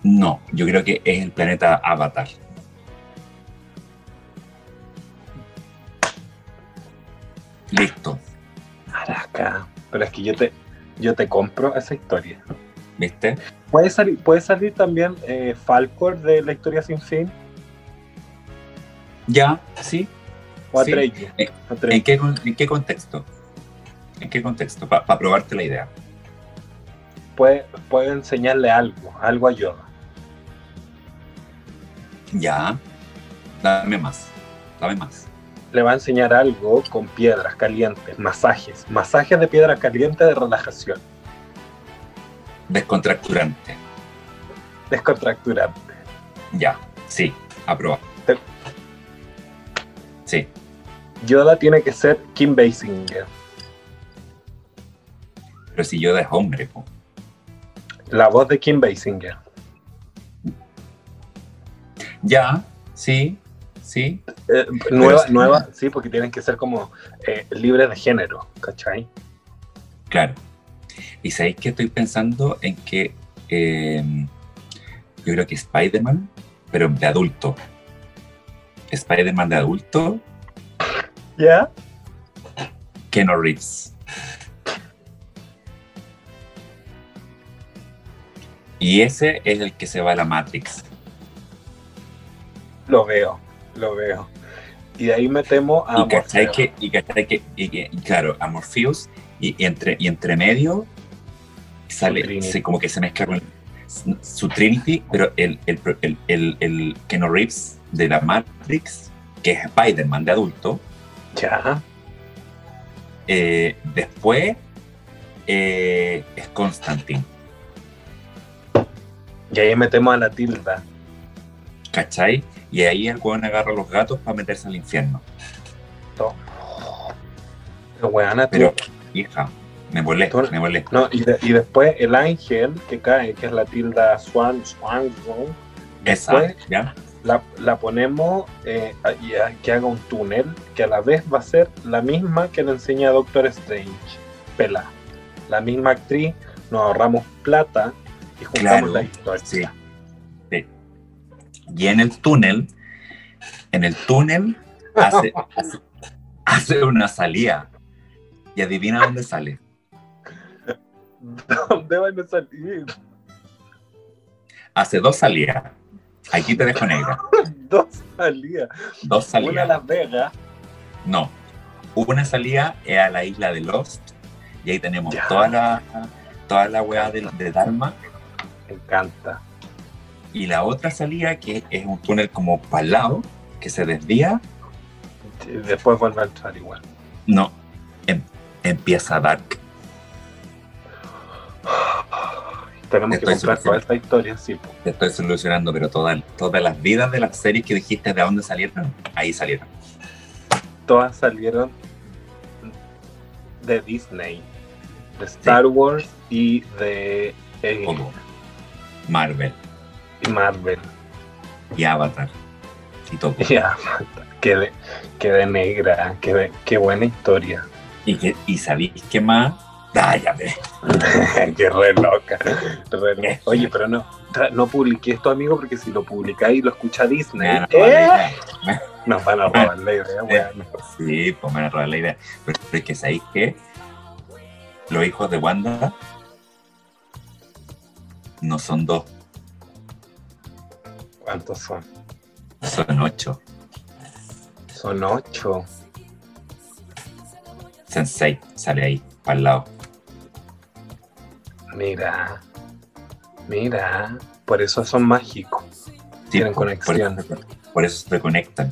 No, yo creo que es el planeta Avatar. Listo, Araca. Pero es que yo te, yo te compro esa historia. ¿viste? ¿Puede salir, puede salir también eh, Falcor de La Historia Sin Fin? Ya, sí. ¿O Sí. Atreyu? Eh. ¿En qué, en qué contexto? ¿En qué contexto? Para probarte la idea. Puede, puede enseñarle algo, algo a Yoda. Ya. Dame más. Dame más. Le va a enseñar algo con piedras calientes, masajes, masajes de piedra caliente de relajación, Descontracturante. descontracturante. Ya. Sí. Aprobado. Sí. Yoda tiene que ser Kim Basinger. Pero si Yoda es hombre, po. La voz de Kim Basinger. Ya. Sí. sí. Eh, nueva, sí. nueva, sí, porque tienen que ser como eh, libres de género, ¿cachai? Claro. Y sabéis que estoy pensando en que eh, yo creo que Spider-Man, pero de adulto. Spider-Man de adulto, ¿Ya? Keanu Reeves. Y ese es el que se va a la Matrix. Lo veo, lo veo. Y de ahí metemos a y cachai que, y cachai que, y, que- claro, a Morpheus, y, y entre, y entre medio sale, se, como que se mezcla con su Trinity, pero el, el, el, el, el Keanu Reeves de la Matrix, que es Spider-Man de adulto, Ya. eh, después eh, es Constantine, Y ahí metemos a la tilda. ¿cachai? Y ahí el weón agarra a los gatos para meterse al infierno. Todo. Pero weana, Pero, hija, me Tú- me volé. No, y, de- y después el ángel que cae, que es la tilda Swan, Swan, Swan, Esa, ¿ya? la, la ponemos eh, a- y a- que haga un túnel que a la vez va a ser la misma que le enseña Doctor Strange. Pela. La misma actriz, nos ahorramos plata juntamos Claro, la historia. Sí. Sí. Y en el túnel, en el túnel hace, hace, hace una salida. Y adivina dónde sale. ¿Dónde van a salir? Hace dos salidas. Aquí te dejo negra. Dos salidas. Dos Una a salidas. Las Vegas. No. Una salida es a la isla de Lost. Y ahí tenemos Ya. toda la toda la weá de, de Dharma. Me encanta. Y la otra salida que es un túnel como para el lado, que se desvía. Y Después vuelve a entrar igual. No. Em- empieza Dark. Tenemos que comprar toda esta historia, sí. po. Te estoy solucionando, pero toda- todas las vidas de las series que dijiste de dónde salieron, ahí salieron. Todas salieron de Disney, de Star Wars y de eh. Marvel y Marvel. y Avatar y todo. Ya, qué de, qué de negra, qué, de- qué buena historia. Y, que, y sabéis qué más. Ah, ya ve. qué re loca. re loca. Oye, pero no, no publiqué esto, amigo, porque si lo publicáis y lo escucha Disney, a ¿eh? nos van a robar la idea, weón. Sí, pues me van a robar la idea. Pero, pero es que sabéis que los hijos de Wanda no son dos, ¿Cuántos son? son ocho. Son ocho. Sensei sale ahí, para el lado. Mira, mira, por eso son mágicos. Sí, Tienen por- conexión. Por, por eso se conectan,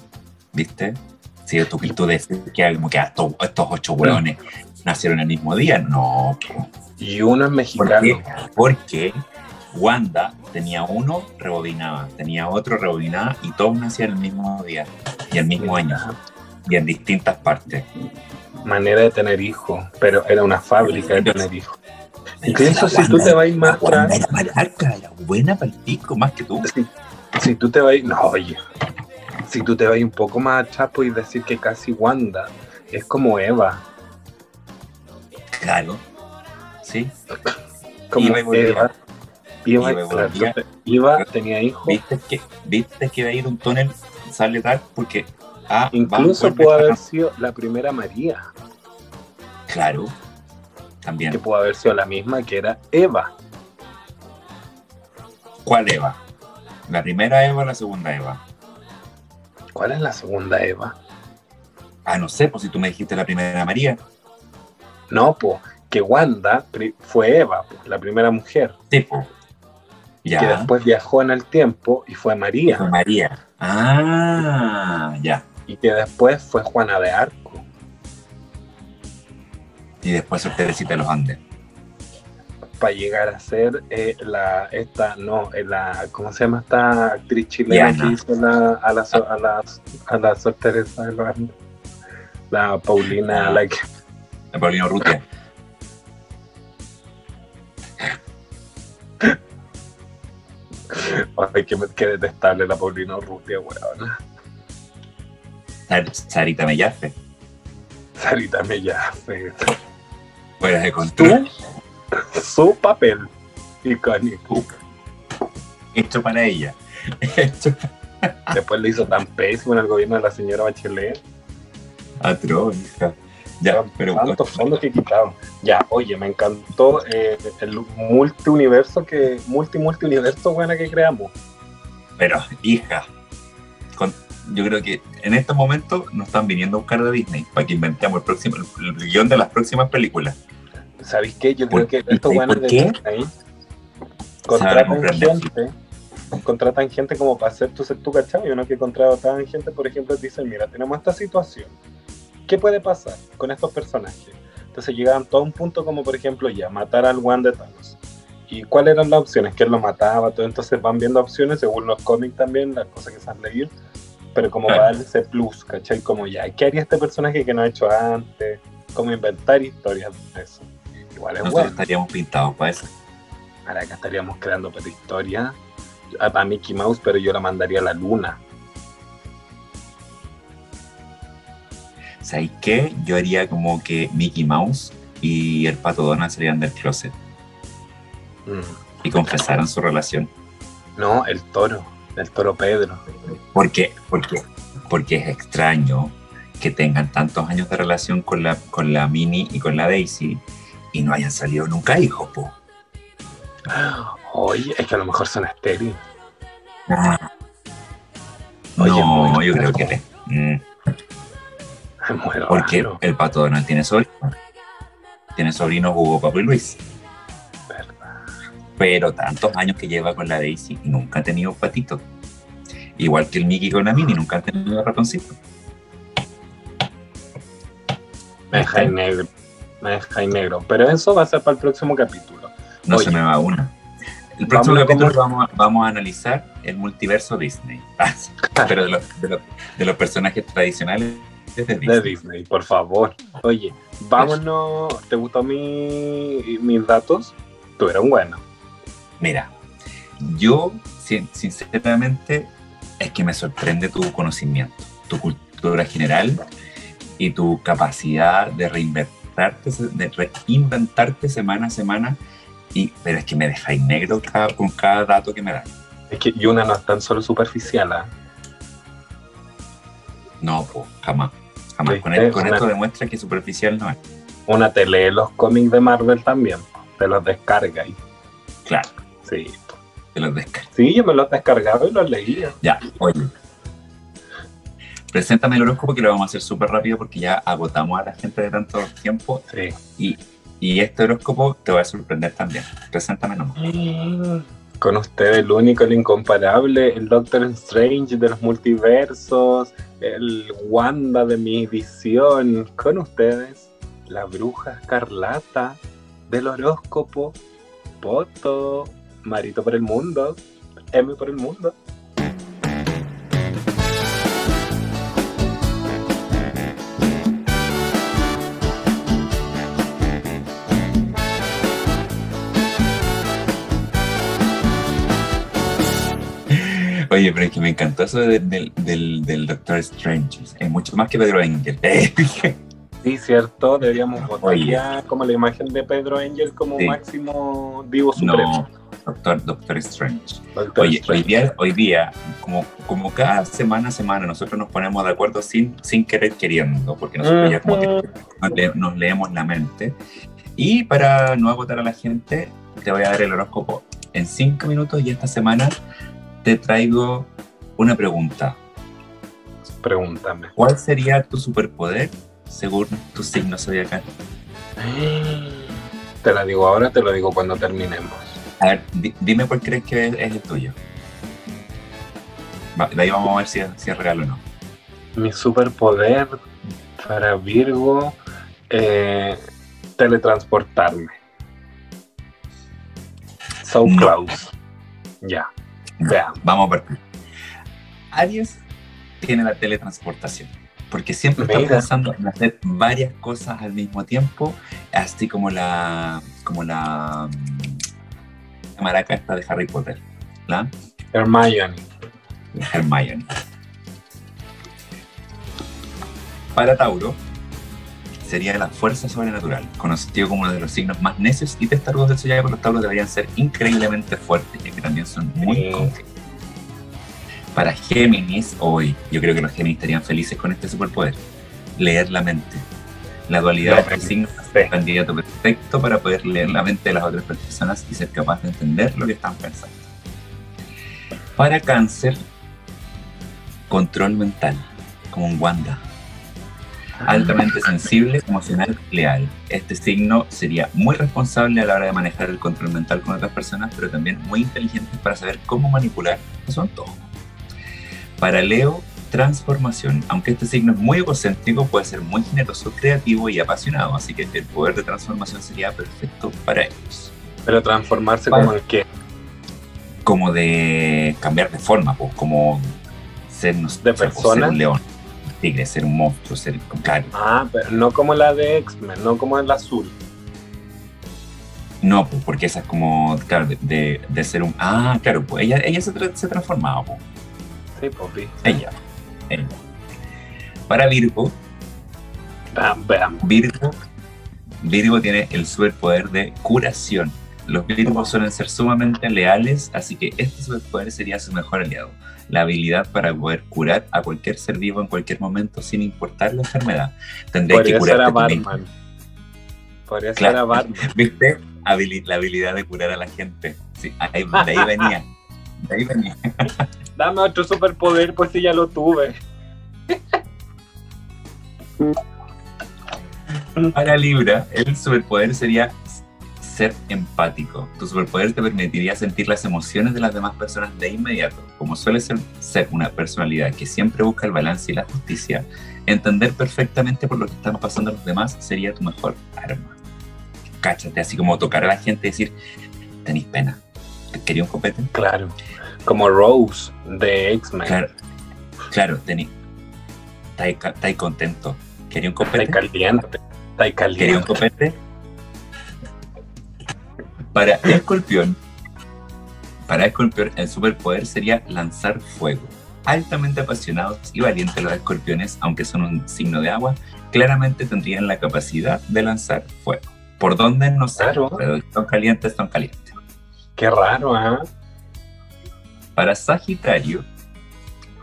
¿viste? Si tú, tú decís que, como que estos, estos ocho hueones nacieron el mismo día, no. Y uno es ¿Por mexicano. qué? Porque Wanda tenía uno, rebobinaba, tenía otro, rebobinaba, y todos nacían el mismo día y el mismo año, y en distintas partes. Manera de tener hijos, pero era una fábrica de tener hijos. La si tú te vas más atrás, era maraca, era buena para el pico, más que tú. si, si tú te vas, no, oye, si tú te vas un poco más atrás, puedes decir que casi Wanda es como Eva, Claro. Sí. como. Eva. Iba tenía hijos, ¿Viste que, viste que de ahí de un túnel sale tal? Porque. Ah, incluso va, pudo haber sido la primera María, Claro. que También. pudo haber sido la misma que era Eva. ¿Cuál Eva? ¿La primera Eva o la segunda Eva? ¿Cuál es la segunda Eva? Ah, no sé, pues si tú me dijiste la primera María. No, pues, que Wanda fue Eva, po, la primera mujer, Tipo. que Ya. después viajó en el tiempo y fue María, Fue María. Ah, ya. y que después fue Juana de Arco. Y después Sor Teresita de los Andes. para llegar a ser eh, la esta no eh, la cómo se llama esta actriz chilena Diana. que hizo la, a la a la a la Sor Teresa de los Andes? la Paulina Ah. la que De Paulino Rutia. ay que, que detestable la Paulina Urrutia weón Sar- Sarita Mellafe. Sarita Mellafe. Fuera de control. Su papel icónico. Hecho para ella. Hecho Después lo hizo tan pésimo en el gobierno de la señora Bachelet. atroz, hija. Ya, pero Tantos fondos que quitaron. Ya, oye, me encantó eh, el multiuniverso que, multi multi universo buena que creamos. Pero, hija, con- yo creo que en estos momentos nos están viniendo a buscar de Disney para que inventemos el próximo el, el guion de las próximas películas. ¿Sabéis qué? Yo ¿Por- creo que estos y buenos de? Disney contratan gente, contratan gente como para hacer tu, tu cachai, uno que contratan gente, por ejemplo, dicen, mira, tenemos esta situación, ¿qué puede pasar con estos personajes? Entonces llegaban todo un punto como, por ejemplo, ya, matar al One de Thanos. ¿Y cuáles eran las opciones? Que él lo mataba, todo. Entonces van viendo opciones según los cómics también, las cosas que se han leído, pero como Claro. para darle ese plus, ¿cachai? Como ya, ¿qué haría este personaje que no ha hecho antes? Como inventar historias de eso. Igual es Nosotros bueno. estaríamos pintados para eso. Ahora acá estaríamos creando para historia a, a Mickey Mouse, pero yo la mandaría a la luna. ¿Sabéis qué? Yo haría como que Mickey Mouse y el pato Donald salieran del closet Mm. y confesaran su relación. No, el toro, el toro Pedro. Porque, porque, porque es extraño que tengan tantos años de relación con la, con la Minnie y con la Daisy y no hayan salido nunca hijos, po. Oye, es que a lo mejor son estériles. No, Oye, muy yo creo que mm, muy porque raro, el pato Donald tiene sobrinos. Tiene sobrinos Hugo, Papo y Luis. ¿verdad? Pero tantos años que lleva con la Daisy y nunca ha tenido patito. Igual que el Mickey con la Minnie, nunca han tenido ratoncito. Me deja en negro. Me deja en negro. Pero eso va a ser para el próximo capítulo. No Oye. se me va una. El próximo Vámonos capítulo vamos a, vamos a analizar el multiverso Disney. Pero de los, de los, de los personajes tradicionales de Disney. De Disney, por favor. Oye, vámonos. ¿Te gustó mi, mis datos? Tuvieron bueno. Mira, yo sin- sinceramente es que me sorprende tu conocimiento, tu cultura general y tu capacidad de reinventarte, de reinventarte semana a semana. Y, pero es que me dejáis negro cada- con cada dato que me das. Es que Yuna no es tan solo superficial. ¿ah? No, pues, jamás. Jamás. Sí, con, el- es con una- esto demuestra que superficial no es. Una te lee los cómics de Marvel también. Te los descarga y Claro, sí. te los descargo. Sí, yo me los descargaba y los leía. Ya, oye. Preséntame el horóscopo que lo vamos a hacer súper rápido porque ya agotamos a la gente de tanto tiempo Sí. y, y este horóscopo te va a sorprender también. Preséntame nomás. Con usted el único, el incomparable, el Doctor Strange de los multiversos, el Wanda de mi visión. Con ustedes, la bruja escarlata del horóscopo, Poto, Marito por el mundo, M por el mundo. Oye, pero es que me encantó eso de- del, del, del Doctor Strange. Es mucho más que Pedro Engel. Sí, cierto, deberíamos votar ya como la imagen de Pedro Angel como Sí. máximo divo supremo. no, Doctor, Doctor Strange. Doctor Oye, hoy Strange. día, hoy día como, como cada semana a semana, nosotros nos ponemos de acuerdo sin, sin querer queriendo, porque nosotros ya como que nos, le- nos leemos la mente. Y para no agotar a la gente, te voy a dar el horóscopo en cinco minutos y esta semana te traigo una pregunta. Pregúntame. ¿Cuál sería tu superpoder según tu signo zodiacal? Te la digo ahora, te lo digo cuando terminemos. A ver, di- dime cuál crees que es, es el tuyo. Va, de ahí vamos a ver si, es- si es real o no. Mi superpoder para Virgo, eh, teletransportarme. So No. close. Ya. Vamos a partir. Aries tiene la teletransportación, porque siempre está Mira. pensando en hacer varias cosas al mismo tiempo, así como la como la, mm, la maraca esta de Harry Potter, ¿la? Hermione. Hermione. Para Tauro, sería la fuerza sobrenatural, conocido como uno de los signos más necios y testarudos del zodiaco. Los Tauros deberían ser increíblemente fuertes, y que también son muy confiables. Para Géminis, hoy yo creo que los Géminis estarían felices con este superpoder. Leer la mente. La dualidad No, de este sí. signo es el candidato perfecto para poder leer la mente de las otras personas y ser capaz de entender lo que están pensando. Para Cáncer, control mental, como un Wanda. Altamente sensible, emocional, leal. Este signo sería muy responsable a la hora de manejar el control mental con otras personas, pero también muy inteligente para saber cómo manipular su antojo. Para Leo, transformación. Aunque este signo es muy egocéntrico, puede ser muy generoso, creativo y apasionado, así que el poder de transformación sería perfecto para ellos. Pero transformarse como el que. Como de cambiar de forma, pues, como ser, no sé, ¿De o sea, persona? ser un león, tigre, ser un monstruo, ser claro. Ah, pero no como la de X-Men, no como el azul. No, pues, porque esa es como, claro, de, de- de ser un... Ah, claro, pues ella, ella se, tra- se transformaba, pues, Sí, papi. ella, ella. Para Virgo, Bam, bam. Virgo, Virgo tiene el superpoder de curación. Los Virgos suelen ser sumamente leales, así que este superpoder sería su mejor aliado. La habilidad para poder curar a cualquier ser vivo en cualquier momento sin importar la enfermedad. Tendría que ser a. Batman. Podría Claro. ser a Batman. ¿Viste? Habili- la habilidad de curar a la gente. Sí, ahí, de ahí venía. De ahí venía. Dame otro superpoder, pues si ya lo tuve. Para Libra, el superpoder sería ser empático. Tu superpoder te permitiría sentir las emociones de las demás personas de inmediato. Como suele ser, ser una personalidad que siempre busca el balance y la justicia, entender perfectamente por lo que están pasando los demás sería tu mejor arma. Cáchate, así como tocar a la gente y decir, tenéis pena. ¿Te quería un copete? Claro. Como Rose de X-Men. Claro, claro, tenéis. Estáis estáis contento. ¿Quería un Está copete? caliente. Está ¿Quería un caliente. copete? Para Escorpión, para Escorpión, el superpoder sería lanzar fuego. Altamente apasionados y valientes los escorpiones, aunque son un signo de agua, claramente tendrían la capacidad de lanzar fuego. ¿Por dónde? No sé, Claro. pero son calientes, son calientes. Qué raro, ¿ah? Para Sagitario,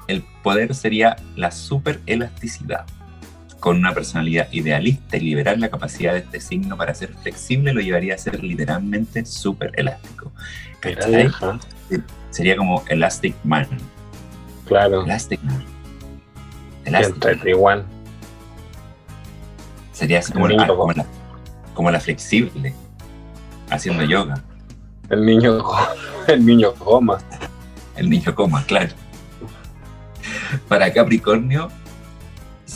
el poder sería la superelasticidad. Con una personalidad idealista y liberal, la capacidad de este signo para ser flexible lo llevaría a ser literalmente super elástico. Sería como Elastic Man. Claro. Elastic Man. Elastic Man. Sería así como, la, niño como, la, como la flexible, haciendo yoga. El niño, el niño goma. El niño coma, claro. Para Capricornio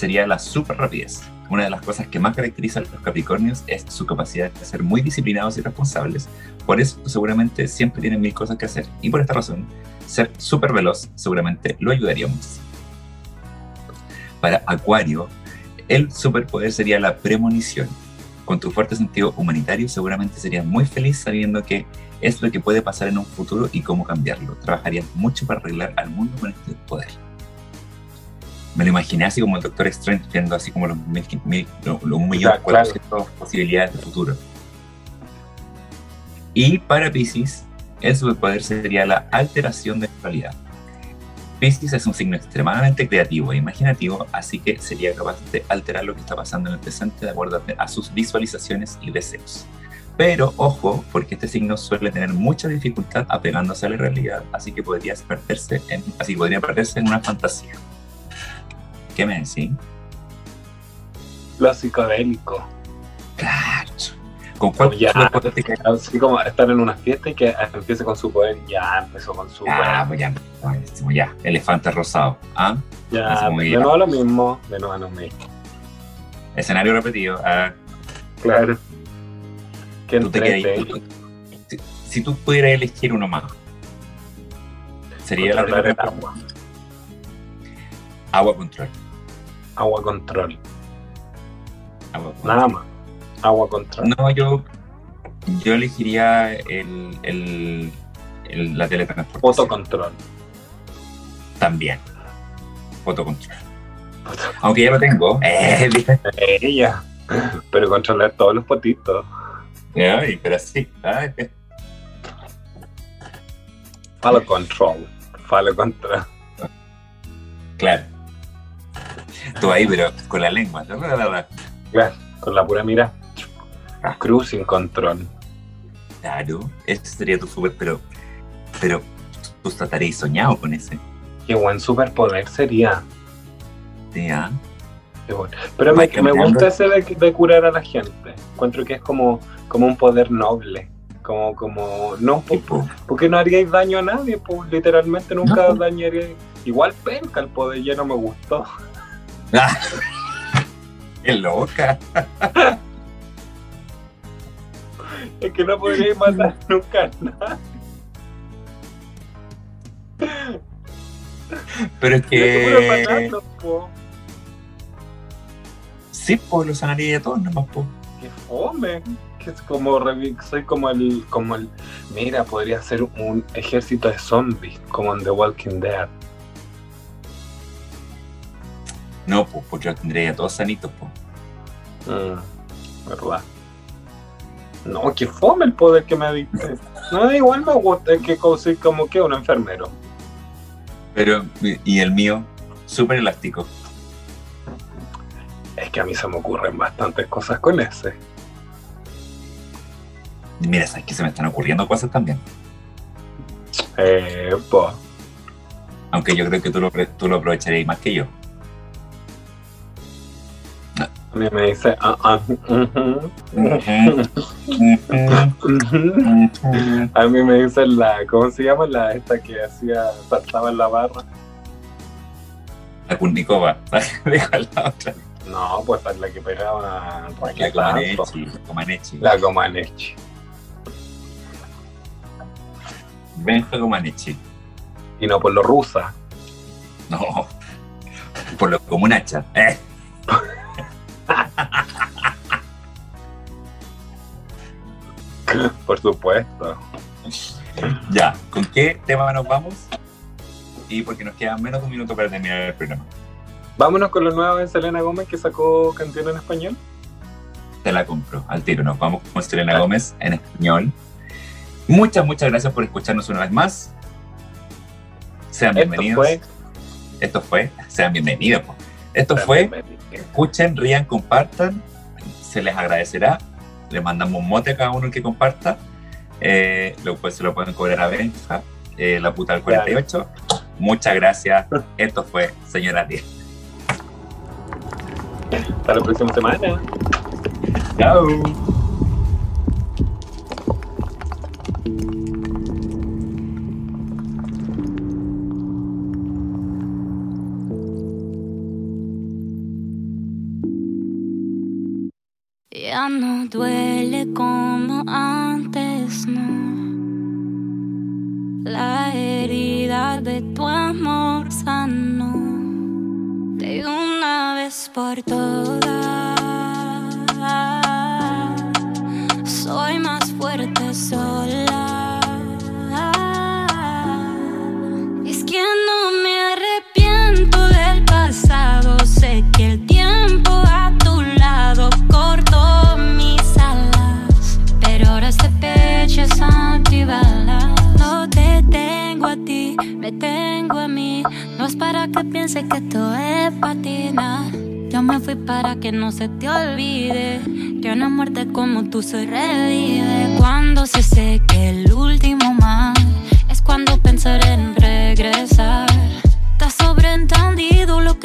sería la super rapidez. Una de las cosas que más caracteriza a los Capricornios es su capacidad de ser muy disciplinados y responsables. Por eso seguramente siempre tienen mil cosas que hacer. Y por esta razón, ser súper veloz seguramente lo ayudaría muchísimo. Para Acuario, el superpoder sería la premonición. Con tu fuerte sentido humanitario seguramente serías muy feliz sabiendo que es lo que puede pasar en un futuro y cómo cambiarlo. Trabajarías mucho para arreglar al mundo con este poder. Me lo imaginé así como el Doctor Strange viendo así como los mil, mil, los, los millón Ya, cuatrocientos posibilidades de futuro. Y para Pisces, el superpoder sería la alteración de la realidad. Pisces es un signo extremadamente creativo e imaginativo, así que sería capaz de alterar lo que está pasando en el presente de acuerdo a sus visualizaciones y deseos. Pero ojo, porque este signo suele tener mucha dificultad apegándose a la realidad, así que podría perderse en, así podría perderse en una fantasía. ¿Qué me decís? Lo psicodélico. Claro. ¿Con cuál Ya. te? Así como estar en una fiesta y que empiece con su poder. Ya empezó con su Ah, poder. pues ya, buenísimo, ya. Elefante rosado. ¿Ah? Ya, así de ya. nuevo lo mismo. De nuevo lo mismo. Escenario repetido. Ah, Claro. Que tú te quedas- tú- si, si tú pudieras elegir uno más, sería la Controlar el primera agua. agua control. Agua control. Agua control. Nada más. Agua control. No, yo, yo elegiría el, el, el- la teletransportación. Fotocontrol. También. Fotocontrol. Aunque ya lo tengo. Eh, Ella. Pero controlar todos los potitos. Ay, pero sí. Ay, eh. Follow control. Follow control. claro. Tú ahí, pero con la lengua. Claro, con la pura mira. Cruising control. Claro, ese sería tu super, pero, pero tú estarías soñado con ese. Qué buen superpoder sería. Sí, ¿ah? Qué bueno. Pero me, me gusta ese de, de, curar a la gente. Encuentro que es como, como un poder noble. Como, como, no, po, porque no haríais daño a nadie, pues literalmente nunca no, dañaríais. Igual penca el poder ya no me gustó. ¡Qué loca! es que no podríais matar nunca a nadie. Pero es que. Matando, po. Sí, pues lo sanaría de todos nomás, po. Qué fome. Que es como soy como el, como el. Mira, podría ser un ejército de zombies, como en The Walking Dead. No, pues, porque lo tendría todos sanitos, pues. Mm, verdad. No, qué fome el poder que me diste. No, igual me gusta, que soy como que un enfermero. Pero, ¿y el mío? Súper elástico. Es que a mí se me ocurren bastantes cosas con ese. Mira, sabes que se me están ocurriendo cosas también. Eh, pues. Aunque yo creo que tú lo, tú lo aprovecharías más que yo. A mí me dice, ah, ah, a mí me dice la, ¿cómo se llama? La esta que hacía, saltaba en la barra. La Kurnikova, dijo la otra. No, pues es la que pegaba la Comaneci, Comaneci. La Comaneci. Benja Comaneci. Y no por lo rusa. No, por lo comunacha. Eh. Por supuesto. Ya, ¿con qué tema nos vamos? Y porque nos queda menos de un minuto para terminar el programa. Vámonos con lo nuevo de Selena Gómez que sacó canción en español. Te la compro, al tiro. Nos vamos con Selena Gómez en español. Muchas, muchas gracias por escucharnos una vez más. Sean bienvenidos. Esto fue. Esto fue. Sean bienvenidos. Esto fue. Escuchen, rían, compartan. Se les agradecerá. Les mandamos un mote a cada uno que comparta. Eh, luego pues se lo pueden cobrar a Benja, eh, la puta del 48. Muchas gracias. Esto fue Señora 10. Hasta la próxima semana. Chao. No duele como antes, no. La herida de tu amor sanó de una vez por todas. Soy más fuerte sola. No es para que pienses que esto es patina. Yo me fui para que no se te olvide que una muerte como tú se revive. Cuando se seque el último mar, es cuando pensaré en regresar. Está sobreentendido lo que